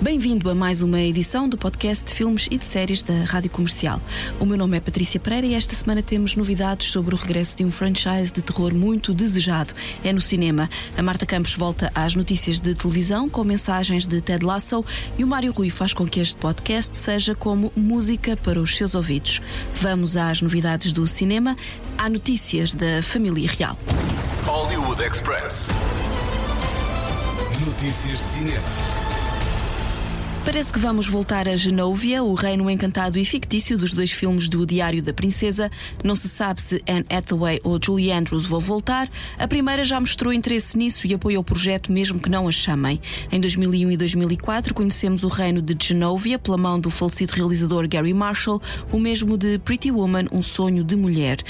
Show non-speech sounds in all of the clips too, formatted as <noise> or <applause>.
Bem-vindo a mais uma edição do podcast de filmes e de séries da Rádio Comercial. O meu nome é Patrícia Pereira e esta semana temos novidades sobre o regresso de um franchise de terror muito desejado. É no cinema. A Marta Campos volta às notícias de televisão com mensagens de Ted Lasso e o Mário Rui faz com que este podcast seja como música para os seus ouvidos. Vamos às novidades do cinema. Há notícias da família real. Hollywood Express. Notícias de cinema. Parece que vamos voltar a Genóvia, o reino encantado e fictício dos dois filmes do Diário da Princesa. Não se sabe se Anne Hathaway ou Julie Andrews vão voltar. A primeira já mostrou interesse nisso e apoia o projeto, mesmo que não a chamem. Em 2001 e 2004 conhecemos o reino de Genóvia pela mão do falecido realizador Gary Marshall, o mesmo de Pretty Woman, um sonho de mulher.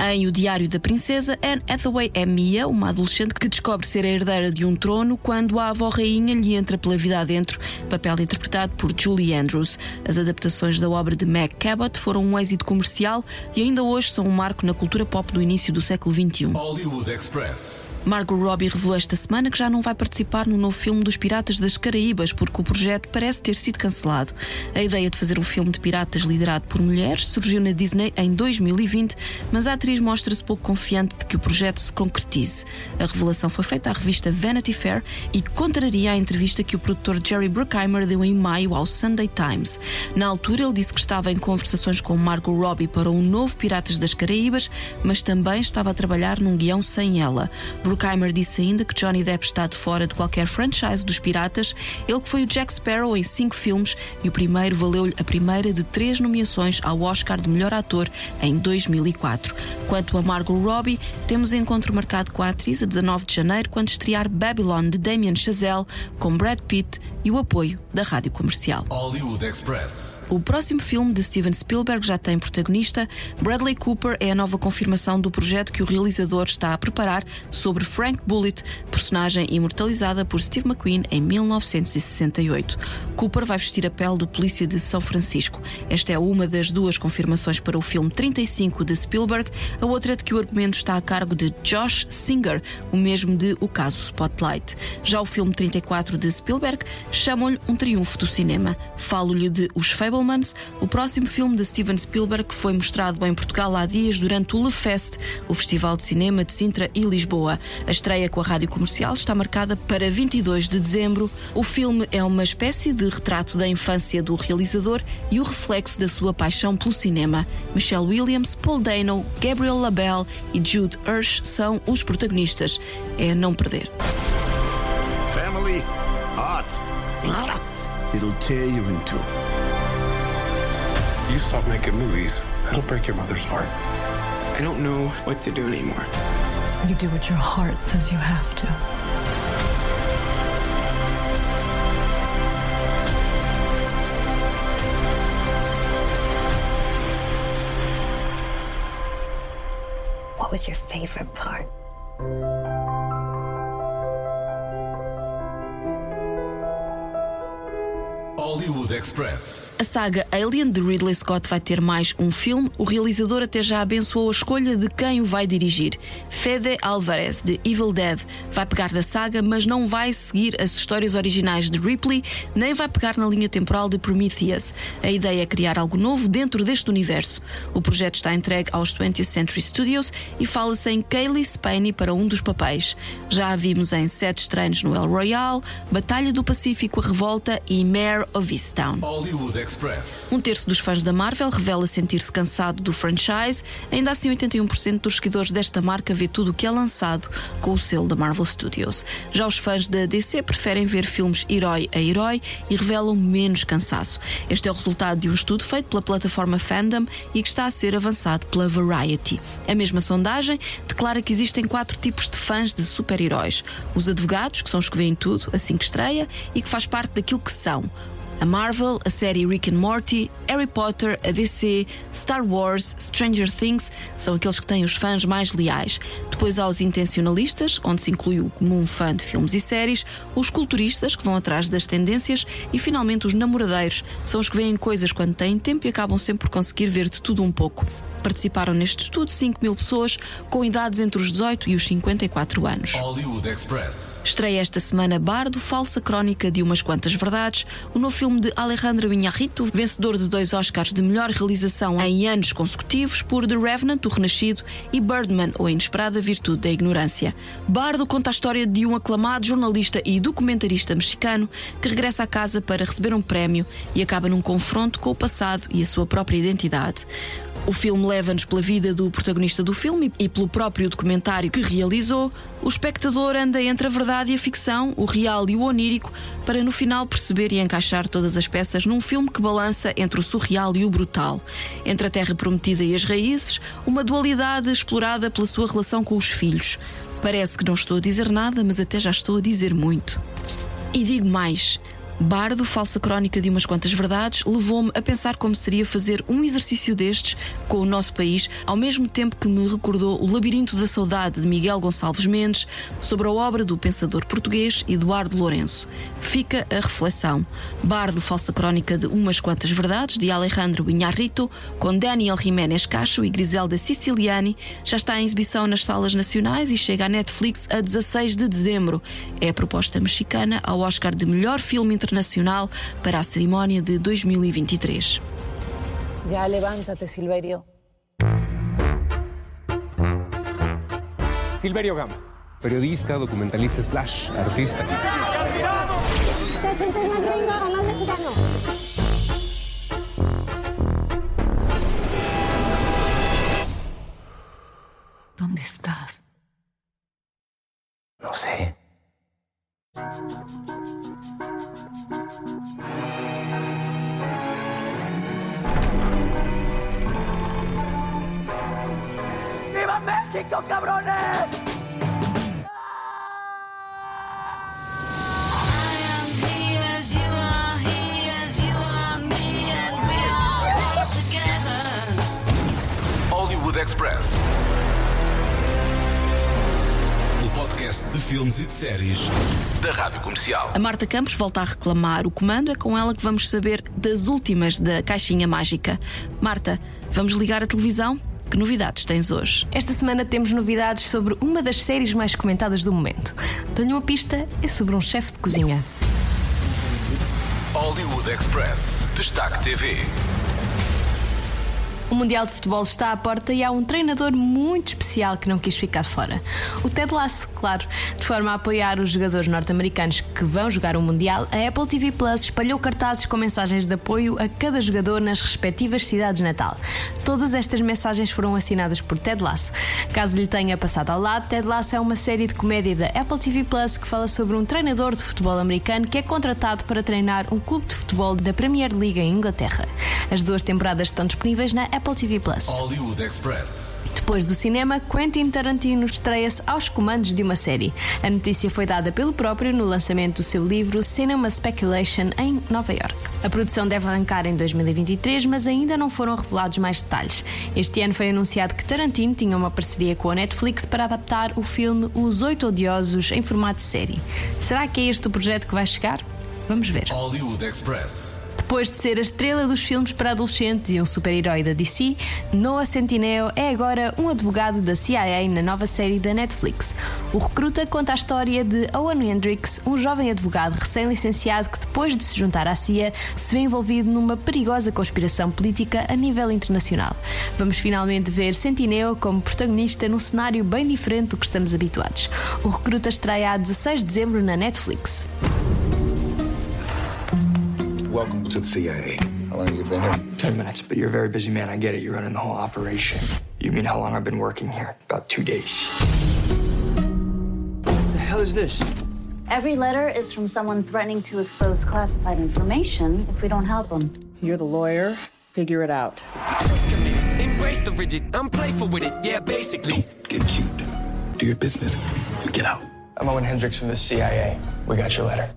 Em O Diário da Princesa, Anne Hathaway é Mia, uma adolescente que descobre ser a herdeira de um trono quando a avó rainha lhe entra pela vida adentro, papel interpretado por Julie Andrews. As adaptações da obra de Meg Cabot foram um êxito comercial e ainda hoje são um marco na cultura pop do início do século XXI. Hollywood Express. Margot Robbie revelou esta semana que já não vai participar no novo filme dos Piratas das Caraíbas porque o projeto parece ter sido cancelado. A ideia de fazer um filme de piratas liderado por mulheres surgiu na Disney em 2020, mas a atriz mostra-se pouco confiante de que o projeto se concretize. A revelação foi feita à revista Vanity Fair e contraria a entrevista que o produtor Jerry Bruckheimer deu em maio ao Sunday Times. Na altura, ele disse que estava em conversações com Margot Robbie para um novo Piratas das Caraíbas, mas também estava a trabalhar num guião sem ela. Bruckheimer disse ainda que Johnny Depp está de fora de qualquer franchise dos piratas, ele que foi o Jack Sparrow em cinco filmes e o primeiro valeu-lhe a primeira de três nomeações ao Oscar de melhor ator em 2004. Quanto a Margot Robbie, temos encontro marcado com a atriz a 19 de janeiro, quando estrear Babylon de Damien Chazelle, com Brad Pitt e o apoio da rádio comercial. Hollywood Express. O próximo filme de Steven Spielberg já tem protagonista. Bradley Cooper é a nova confirmação do projeto que o realizador está a preparar sobre Frank Bullitt, personagem imortalizada por Steve McQueen em 1968. Cooper vai vestir a pele do polícia de São Francisco. Esta é uma das duas confirmações para o filme 35 de Spielberg. A outra é de que o argumento está a cargo de Josh Singer, o mesmo de O Caso Spotlight. Já o filme 34 de Spielberg chamam-lhe um triunfo do cinema. Falo-lhe de Os Fablemans, o próximo filme de Steven Spielberg que foi mostrado em Portugal há dias durante o Le Fest, o Festival de Cinema de Sintra e Lisboa. A estreia com a rádio comercial está marcada para 22 de dezembro. O filme é uma espécie de retrato da infância do realizador e o reflexo da sua paixão pelo cinema. Michelle Williams, Paul Dano, Gabriel LaBelle e Jude Hirsch são os protagonistas. É não perder. Family art. It'll tear you in two. You stop making movies, that'll break your mother's heart. I don't know what to do anymore. You do what your heart says you have to. What was your favorite part? Hollywood Express. A saga Alien de Ridley Scott vai ter mais um filme. O realizador até já abençoou a escolha de quem o vai dirigir. Fede Alvarez, de Evil Dead, vai pegar da saga, mas não vai seguir as histórias originais de Ripley, nem vai pegar na linha temporal de Prometheus. A ideia é criar algo novo dentro deste universo. O projeto está entregue aos 20th Century Studios e fala-se em Kaylee Spaney para um dos papéis. Já a vimos em Sete Estranhos no El Royale, Batalha do Pacífico, A Revolta e Mare of Express. Um terço dos fãs da Marvel revela sentir-se cansado do franchise. Ainda assim, 81% dos seguidores desta marca vê tudo o que é lançado com o selo da Marvel Studios. Já os fãs da DC preferem ver filmes herói a herói e revelam menos cansaço. Este é o resultado de um estudo feito pela plataforma Fandom e que está a ser avançado pela Variety. A mesma sondagem declara que existem quatro tipos de fãs de super-heróis: os advogados, que são os que veem tudo assim que estreia e que faz parte daquilo que são A Marvel, a série Rick and Morty, Harry Potter, a DC, Star Wars, Stranger Things são aqueles que têm os fãs mais leais. Depois há os intencionalistas, onde se inclui o comum fã de filmes e séries, os culturistas, que vão atrás das tendências, e finalmente os namoradeiros, são os que veem coisas quando têm tempo e acabam sempre por conseguir ver de tudo um pouco. Participaram neste estudo 5 mil pessoas com idades entre os 18 e os 54 anos. Hollywood Express. Estreia esta semana Bardo, falsa crónica de umas quantas verdades, o novo filme de Alejandro Iñárritu, vencedor de dois Oscars de melhor realização em anos consecutivos por The Revenant, o Renascido, e Birdman, ou a inesperada virtude da ignorância. Bardo conta a história de um aclamado jornalista e documentarista mexicano que regressa à casa para receber um prémio e acaba num confronto com o passado e a sua própria identidade. O filme leva-nos pela vida do protagonista do filme e pelo próprio documentário que realizou. O espectador anda entre a verdade e a ficção, o real e o onírico, para no final perceber e encaixar todas as peças num filme que balança entre o surreal e o brutal. Entre a terra prometida e as raízes, uma dualidade explorada pela sua relação com os filhos. Parece que não estou a dizer nada, mas até já estou a dizer muito. E digo mais. Bardo, falsa crónica de umas quantas verdades, levou-me a pensar como seria fazer um exercício destes com o nosso país, ao mesmo tempo que me recordou o Labirinto da Saudade de Miguel Gonçalves Mendes sobre a obra do pensador português Eduardo Lourenço. Fica a reflexão. Bardo, falsa crónica de umas quantas verdades, de Alejandro Iñárritu, com Daniel Jiménez Cacho e Griselda Siciliani, já está em exibição nas salas nacionais e chega à Netflix a 16 de dezembro. É a proposta mexicana ao Oscar de melhor filme internacional para a cerimónia de 2023. Ya levántate, Silverio. Silverio Gama, periodista, documentalista slash artista. ¿Te sientes más gringo o más mexicano? ¿Dónde estás? No sé. ¡Viva México, cabrones! Hollywood Express. Podcast de filmes e de séries da Rádio Comercial. A Marta Campos volta a reclamar o comando, é com ela que vamos saber das últimas da Caixinha Mágica. Marta, vamos ligar a televisão? Que novidades tens hoje? Esta semana temos novidades sobre uma das séries mais comentadas do momento. Dou-lhe uma pista, é sobre um chefe de cozinha. Hollywood Express. Destaque TV. Mundial de Futebol está à porta e há um treinador muito especial que não quis ficar fora. O Ted Lasso, claro. De forma a apoiar os jogadores norte-americanos que vão jogar o Mundial, a Apple TV Plus espalhou cartazes com mensagens de apoio a cada jogador nas respectivas cidades natal. Todas estas mensagens foram assinadas por Ted Lasso. Caso lhe tenha passado ao lado, Ted Lasso é uma série de comédia da Apple TV Plus que fala sobre um treinador de futebol americano que é contratado para treinar um clube de futebol da Premier League em Inglaterra. As duas temporadas estão disponíveis na Apple TV Plus. Hollywood Express. Depois do cinema, Quentin Tarantino estreia-se aos comandos de uma série. A notícia foi dada pelo próprio no lançamento do seu livro Cinema Speculation em Nova York. A produção deve arrancar em 2023, mas ainda não foram revelados mais detalhes. Este ano foi anunciado que Tarantino tinha uma parceria com a Netflix para adaptar o filme Os Oito Odiosos em formato de série. Será que é este o projeto que vai chegar? Vamos ver. Hollywood Express. Depois de ser a estrela dos filmes para adolescentes e um super-herói da DC, Noah Centineo é agora um advogado da CIA na nova série da Netflix. O recruta conta a história de Owen Hendricks, um jovem advogado recém-licenciado que, depois de se juntar à CIA, se vê envolvido numa perigosa conspiração política a nível internacional. Vamos finalmente ver Centineo como protagonista num cenário bem diferente do que estamos habituados. O recruta estreia a 16 de dezembro na Netflix. Welcome to the CIA. How long have you been here? Ten minutes, but you're a very busy man. I get it. You're running the whole operation. You mean how long I've been working here? About two days. What the hell is this? Every letter is from someone threatening to expose classified information if we don't help them. You're the lawyer. Figure it out. Embrace the rigid. I'm playful with it. Yeah, basically. Get cute. Do your business. Get out. I'm Owen Hendricks from the CIA. We got your letter.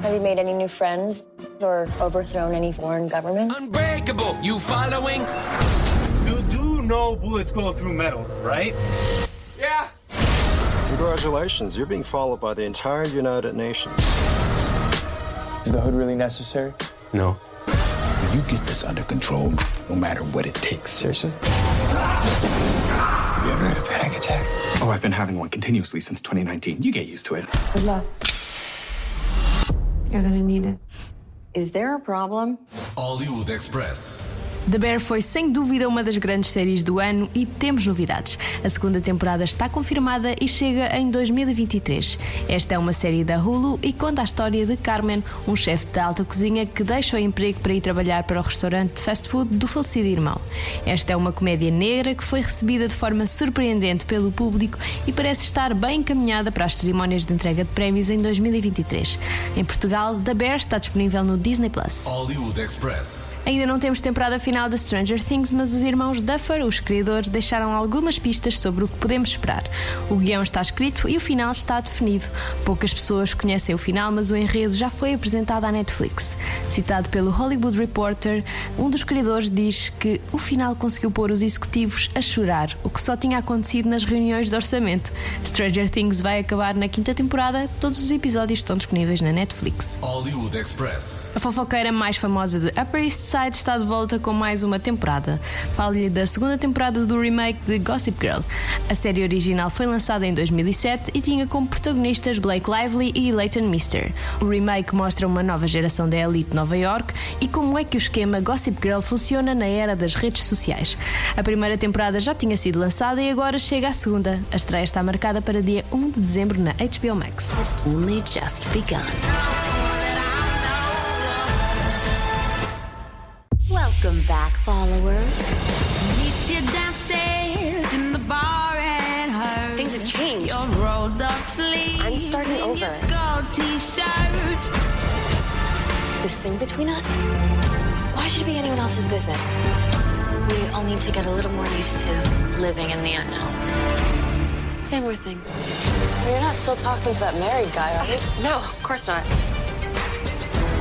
Have you made any new friends? or overthrown any foreign governments? Unbreakable, you following? You do know bullets go through metal, right? Yeah. Congratulations, you're being followed by the entire United Nations. Is the hood really necessary? No. You get this under control, no matter what it takes. Seriously? Have You ever had a panic attack? Oh, I've been having one continuously since 2019. You get used to it. Good luck. You're gonna need it. Is there a problem? Hollywood Express. The Bear foi sem dúvida uma das grandes séries do ano e temos novidades. A segunda temporada está confirmada e chega em 2023. Esta é uma série da Hulu e conta a história de Carmen, um chefe de alta cozinha que deixa o emprego para ir trabalhar para o restaurante de fast food do falecido irmão. Esta é uma comédia negra que foi recebida de forma surpreendente pelo público e parece estar bem encaminhada para as cerimónias de entrega de prémios em 2023. Em Portugal, The Bear está disponível no Disney Plus. Hollywood Express. Ainda não temos temporada final de Stranger Things, mas os irmãos Duffer, os criadores, deixaram algumas pistas sobre o que podemos esperar. O guião está escrito e o final está definido. Poucas pessoas conhecem o final, mas o enredo já foi apresentado à Netflix. Citado pelo Hollywood Reporter, um dos criadores diz que o final conseguiu pôr os executivos a chorar, o que só tinha acontecido nas reuniões de orçamento. Stranger Things vai acabar na quinta temporada, todos os episódios estão disponíveis na Netflix. Hollywood Express. A fofoqueira mais famosa de Upper East Side está de volta com mais uma temporada. Falo-lhe da segunda temporada do remake de Gossip Girl. A série original foi lançada em 2007 e tinha como protagonistas Blake Lively e Leighton Mister. O remake mostra uma nova geração da elite de Nova York e como é que o esquema Gossip Girl funciona na era das redes sociais. A primeira temporada já tinha sido lançada e agora chega a segunda. A estreia está marcada para dia 1 de dezembro na HBO Max. It's only just begun. Followers. Meet you downstairs in the bar at her. Things have changed. Your rolled up sleeves. I'm starting and over. Your skull t-shirt. This thing between us? Why should it be anyone else's business? We all need to get a little more used to living in the unknown. Say more things. You're not still talking to that married guy, are you? No, of course not.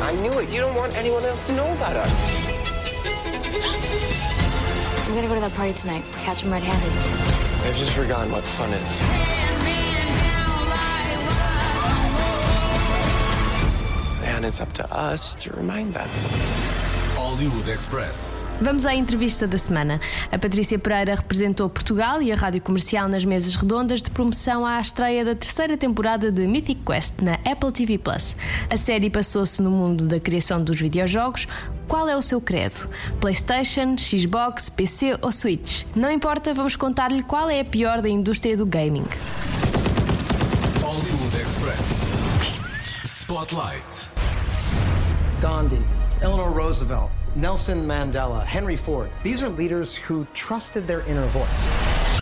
I knew it. You don't want anyone else to know about us. I'm gonna go to that party tonight. Catch him red-handed. I've just forgotten what fun is. And it's up to us to remind them. Hollywood Express. Vamos à entrevista da semana. A Patrícia Pereira representou Portugal e a rádio comercial nas mesas redondas de promoção à estreia da terceira temporada de Mythic Quest na Apple TV Plus. A série passou-se no mundo da criação dos videojogos. Qual é o seu credo? PlayStation, Xbox, PC ou Switch? Não importa, vamos contar-lhe qual é a pior da indústria do gaming. Hollywood Express. Spotlight. Gandhi, Eleanor Roosevelt, Nelson Mandela, Henry Ford. These are leaders who trusted their inner voice.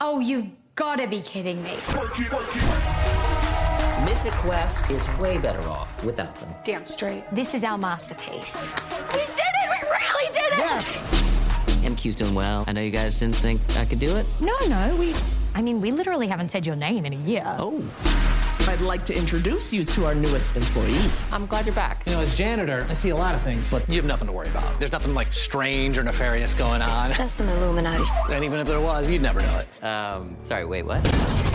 Oh, you've gotta be kidding me. Mythic West is way better off without them. Damn straight. This is our masterpiece. We did it! We really did it! MQ's doing well. I know you guys didn't think I could do it. No, no, we. I mean, we literally haven't said your name in a year. Oh. I'd like to introduce you to our newest employee. I'm glad you're back. You know, as janitor, I see a lot of things, but you have nothing to worry about. There's nothing like strange or nefarious going on. That's some Illuminati. And even if there was, you'd never know it. Um, sorry, wait, what?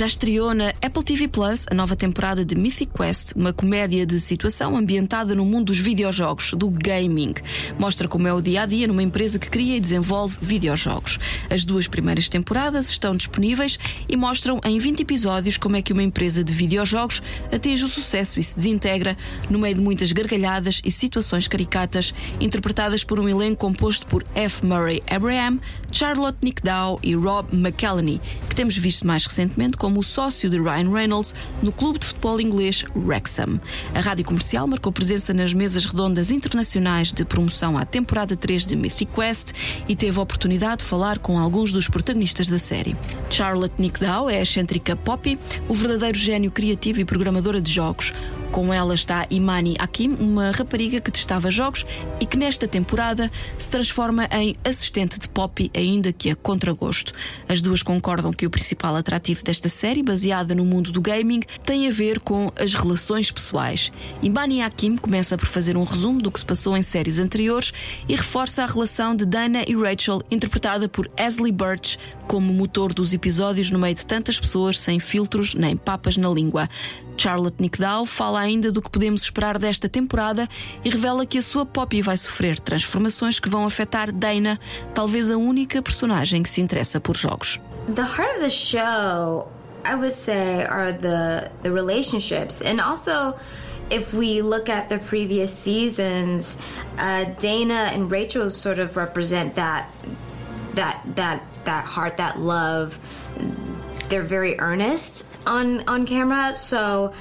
Já estreou na Apple TV Plus a nova temporada de Mythic Quest, uma comédia de situação ambientada no mundo dos videojogos, do gaming. Mostra como é o dia a dia numa empresa que cria e desenvolve videojogos. As duas primeiras temporadas estão disponíveis e mostram em 20 episódios como é que uma empresa de videojogos atinge o sucesso e se desintegra no meio de muitas gargalhadas e situações caricatas, interpretadas por um elenco composto por F. Murray Abraham, Charlotte Nick Dow e Rob McElhenney, que temos visto mais recentemente como o sócio de Ryan Reynolds no clube de futebol inglês Wrexham. A rádio comercial marcou presença nas mesas redondas internacionais de promoção à temporada 3 de Mythic Quest e teve a oportunidade de falar com alguns dos protagonistas da série. Charlotte Nick Dow é a excêntrica Poppy, o verdadeiro gênio criativo e programadora de jogos. Com ela está Imani Hakim, uma rapariga que testava jogos e que nesta temporada se transforma em assistente de Poppy, ainda que a contragosto. As duas concordam que o principal atrativo desta série, baseada no mundo do gaming, tem a ver com as relações pessoais. Imani Hakim começa por fazer um resumo do que se passou em séries anteriores e reforça a relação de Dana e Rachel, interpretada por Ashley Birch, como motor dos episódios no meio de tantas pessoas sem filtros nem papas na língua. Charlotte Nickdow fala ainda do que podemos esperar desta temporada e revela que a sua Poppy vai sofrer transformações que vão afetar Dana, talvez a única personagem que se interessa por jogos. The heart of the show, I would say, are the the relationships and also if we look at the previous seasons, uh, Dana and Rachel sort of represent that that that that heart, that love. They're very earnest on on camera, so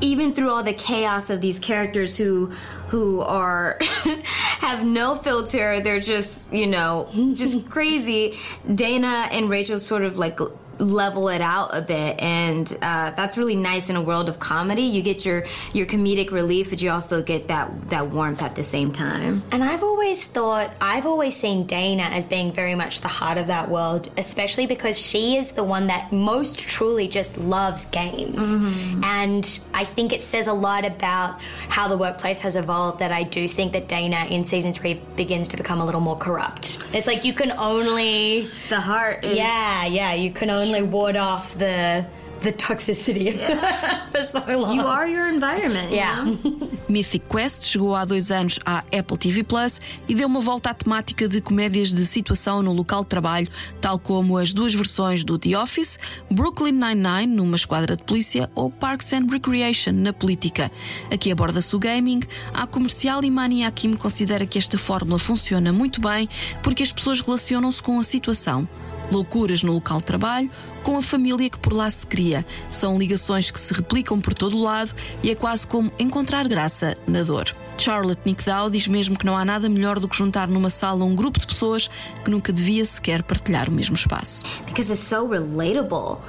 even through all the chaos of these characters who who are <laughs> have no filter, they're just you know just crazy. Dana and Rachel sort of like level it out a bit. And uh, that's really nice in a world of comedy. You get your your comedic relief but you also get that that warmth at the same time. And i've always thought i've always seen dana as being very much the heart of that world especially because she is the one that most truly just loves games. Mm-hmm. and i think it says a lot about how the workplace has evolved that i do think that dana in season three begins to become a little more corrupt. It's like you can only the heart is... yeah yeah you can only only ward off the the toxicity yeah. <laughs> for so long. You are your environment. Yeah. <laughs> Mythic Quest chegou há dois anos à Apple TV Plus e deu uma volta à temática de comédias de situação no local de trabalho, tal como as duas versões do The Office, Brooklyn Nine-Nine numa esquadra de polícia ou Parks and Recreation na política. Aqui aborda-se o gaming. A comercial e Mani Hakim considera que esta fórmula funciona muito bem porque as pessoas relacionam-se com a situação loucuras no local de trabalho, com a família que por lá se cria. São ligações que se replicam por todo o lado e é quase como encontrar graça na dor. Charlotte Nickdow diz mesmo que não há nada melhor do que juntar numa sala um grupo de pessoas que nunca devia sequer partilhar o mesmo espaço. Because it's so relatable.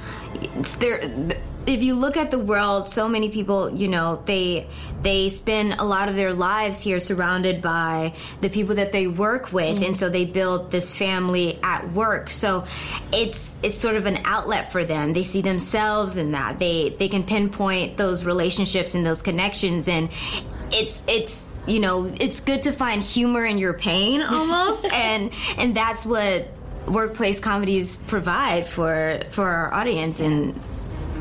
If you look at the world, so many people, you know, they they spend a lot of their lives here surrounded by the people that they work with, mm-hmm. and so they build this family at work. So it's it's sort of an outlet for them. They see themselves in that. They they can pinpoint those relationships and those connections, and it's it's you know it's good to find humor in your pain <laughs> almost, and and that's what workplace comedies provide for for our audience and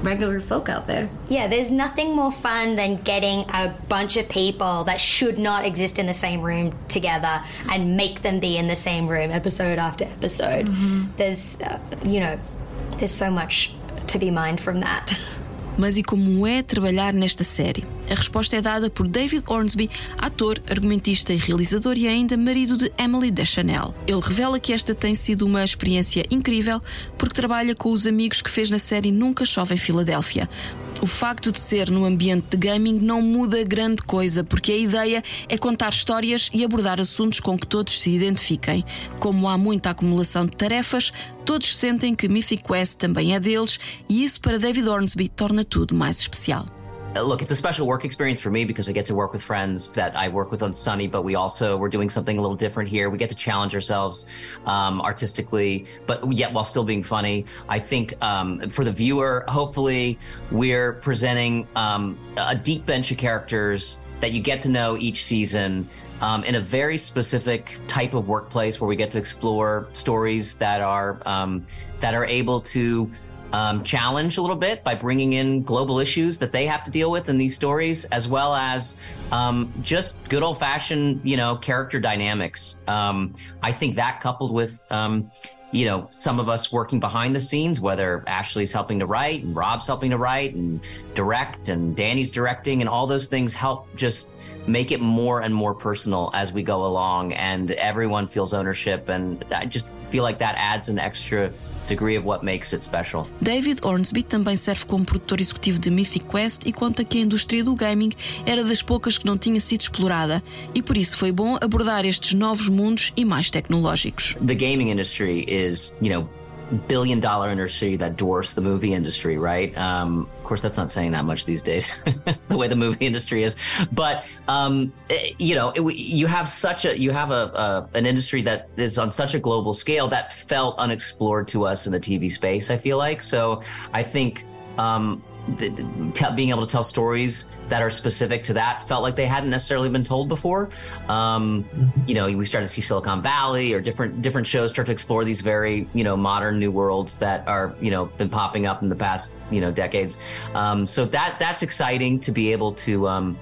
regular folk out there. Yeah, there's nothing more fun than getting a bunch of people that should not exist in the same room together and make them be in the same room episode after episode. Mm-hmm. There's, uh, you know, there's so much to be mined from that. <laughs> Mas e como é trabalhar nesta série? A resposta é dada por David Ormsby, ator, argumentista e realizador e ainda marido de Emily Deschanel. Ele revela que esta tem sido uma experiência incrível porque trabalha com os amigos que fez na série Nunca Chove em Filadélfia. O facto de ser num ambiente de gaming não muda grande coisa, porque a ideia é contar histórias e abordar assuntos com que todos se identifiquem. Como há muita acumulação de tarefas, todos sentem que Mythic Quest também é deles, e isso para David Ormsby torna tudo mais especial. Look, it's a special work experience for me because I get to work with friends that I work with on Sunny, but we also we're doing something a little different here. We get to challenge ourselves um, artistically, but yet while still being funny. I think um, for the viewer, hopefully, we're presenting um, a deep bench of characters that you get to know each season. Um, in a very specific type of workplace where we get to explore stories that are um, that are able to um, challenge a little bit by bringing in global issues that they have to deal with in these stories, as well as um, just good old fashioned, you know, character dynamics. Um, I think that coupled with, um, you know, some of us working behind the scenes, whether Ashley's helping to write and Rob's helping to write and direct and Danny's directing and all those things help just make it more and more personal as we go along and everyone feels ownership and I just feel like that adds an extra degree of what makes it special. David Ormsby também serve como produtor executivo de Mythic Quest e conta que a indústria do gaming era das poucas que não tinha sido explorada e por isso foi bom abordar estes novos mundos e mais tecnológicos. The gaming industry is, you know, billion dollar industry that dwarfs the movie industry, right? Um, of course, that's not saying that much these days, <laughs> the way the movie industry is. But um, it, you know, it, you have such a you have a, a, an industry that is on such a global scale that felt unexplored to us in the TV space. I feel like so. I think um, the, the, being able to tell stories that are specific to that felt like they hadn't necessarily been told before. Um. You know, we started to see Silicon Valley or different different shows start to explore these very you know modern new worlds that are you know been popping up in the past you know decades. Um, so that that's exciting to be able to. Um,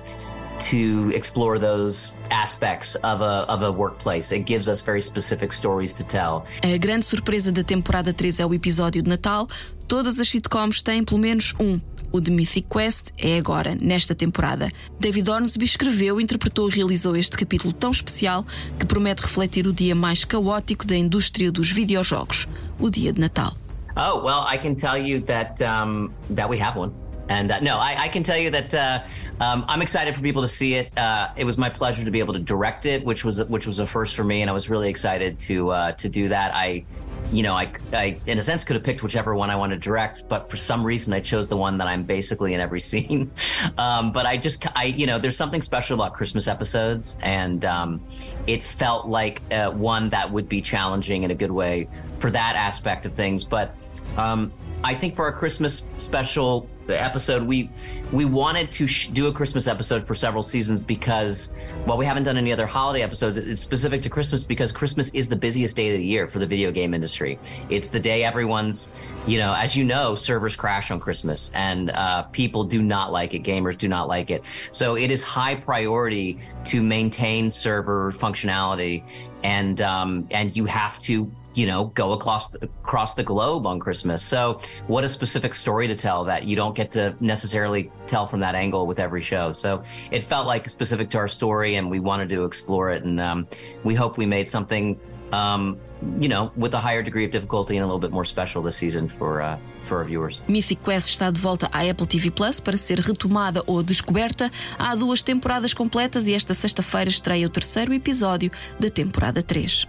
to explore those aspects of a, of a workplace. It gives us very specific stories to tell. A grande surpresa da temporada 3 é o episódio de Natal. Todas as sitcoms têm pelo menos um. O de Mythic Quest é agora, nesta temporada. David Ormsby escreveu, interpretou e realizou este capítulo tão especial que promete refletir o dia mais caótico da indústria dos videojogos, o dia de Natal. Oh, well, I can tell you that um, that we have one. And uh, no, I, I, can tell you that uh, um, I'm excited for people to see it. Uh, it was my pleasure to be able to direct it, which was which was a first for me, and I was really excited to uh, to do that. I you know, I, I, in a sense, could have picked whichever one I wanted to direct, but for some reason, I chose the one that I'm basically in every <laughs> scene. Um, but I just, I, you know, there's something special about Christmas episodes, and um, it felt like uh, one that would be challenging in a good way for that aspect of things. But um, I think for our Christmas special episode, we we wanted to sh- do a Christmas episode for several seasons because while we haven't done any other holiday episodes, it's specific to Christmas because Christmas is the busiest day of the year for the video game industry. It's the day everyone's, you know, as you know, servers crash on Christmas and uh, people do not like it. Gamers do not like it. So it is high priority to maintain server functionality, and um, and you have to you know go across the, across the globe on Christmas. So what a specific story to tell that you don't get to necessarily tell from that angle with every show. So it felt like specific to our story, and we wanted to explore it, and um, we hope we made something. Um, you know, with a higher degree of difficulty and a little bit more special this season for uh, for our viewers. Mythic Quest está de volta à Apple TV Plus para ser retomada ou descoberta. Há duas temporadas completas e esta sexta-feira estreia o terceiro episódio da temporada 3.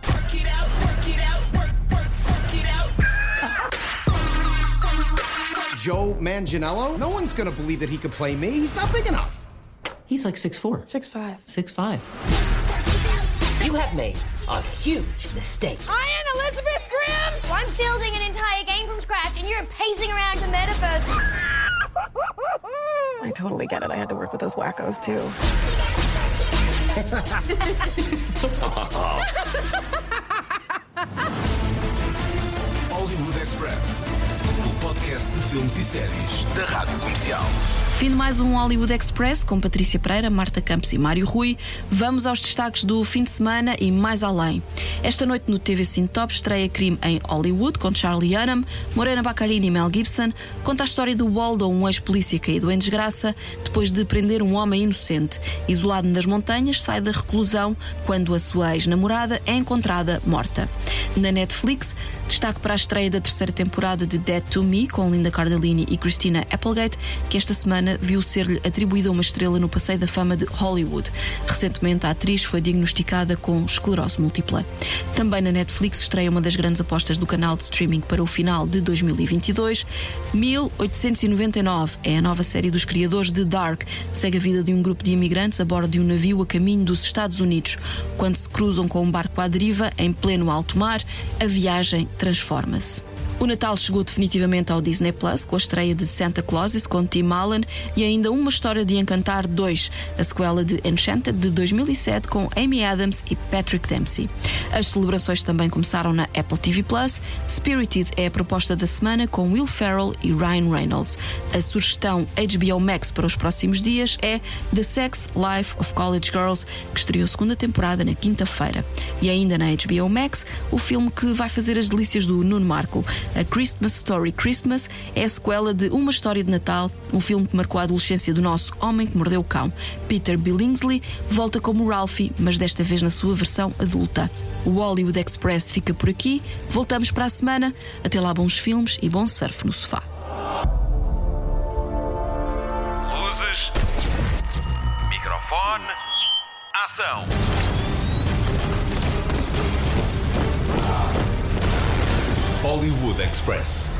Joe Manganiello? No one's gonna believe that he could play me. He's not big enough. He's like six four. Six five. Six five. You have made a huge mistake. I am Elizabeth Grimm! I'm building an entire game from scratch and you're pacing around the metaverse. I totally get it. I had to work with those wackos too. <laughs> <laughs> Hollywood Express, o podcast de filmes e séries da Rádio Comercial. Fim de mais um Hollywood Express com Patrícia Pereira, Marta Campos e Mário Rui. Vamos aos destaques do fim de semana e mais além. Esta noite no TV Cine Top estreia Crime em Hollywood com Charlie Hunnam, Morena Baccarini e Mel Gibson. Conta a história do Waldo, um ex-polícia caído em desgraça depois de prender um homem inocente. Isolado nas montanhas, sai da reclusão quando a sua ex-namorada é encontrada morta. Na Netflix, destaque para a estreia da terceira temporada de Dead to Me com Linda Cardellini e Christina Applegate, que esta semana viu ser-lhe atribuída uma estrela no Passeio da Fama de Hollywood. Recentemente, a atriz foi diagnosticada com esclerose múltipla. Também na Netflix estreia uma das grandes apostas do canal de streaming para o final de 2022. 1899 é a nova série dos criadores de Dark. Segue a vida de um grupo de imigrantes a bordo de um navio a caminho dos Estados Unidos. Quando se cruzam com um barco à deriva, em pleno alto mar, a viagem transforma-se. O Natal chegou definitivamente ao Disney Plus com a estreia de Santa Claus com Tim Allen e ainda uma história de Encantar 2, a sequela de Enchanted de 2007 com Amy Adams e Patrick Dempsey. As celebrações também começaram na Apple TV Plus. Spirited é a proposta da semana com Will Ferrell e Ryan Reynolds. A sugestão HBO Max para os próximos dias é The Sex Life of College Girls, que estreou segunda temporada na quinta-feira. E ainda na HBO Max, o filme que vai fazer as delícias do Nuno Marco. A Christmas Story Christmas é a sequela de Uma História de Natal, um filme que marcou a adolescência do nosso homem que mordeu o cão. Peter Billingsley volta como Ralphie, mas desta vez na sua versão adulta. O Hollywood Express fica por aqui. Voltamos para a semana. Até lá, bons filmes e bom surf no sofá. Luzes. Microfone. Ação. Hollywood Express.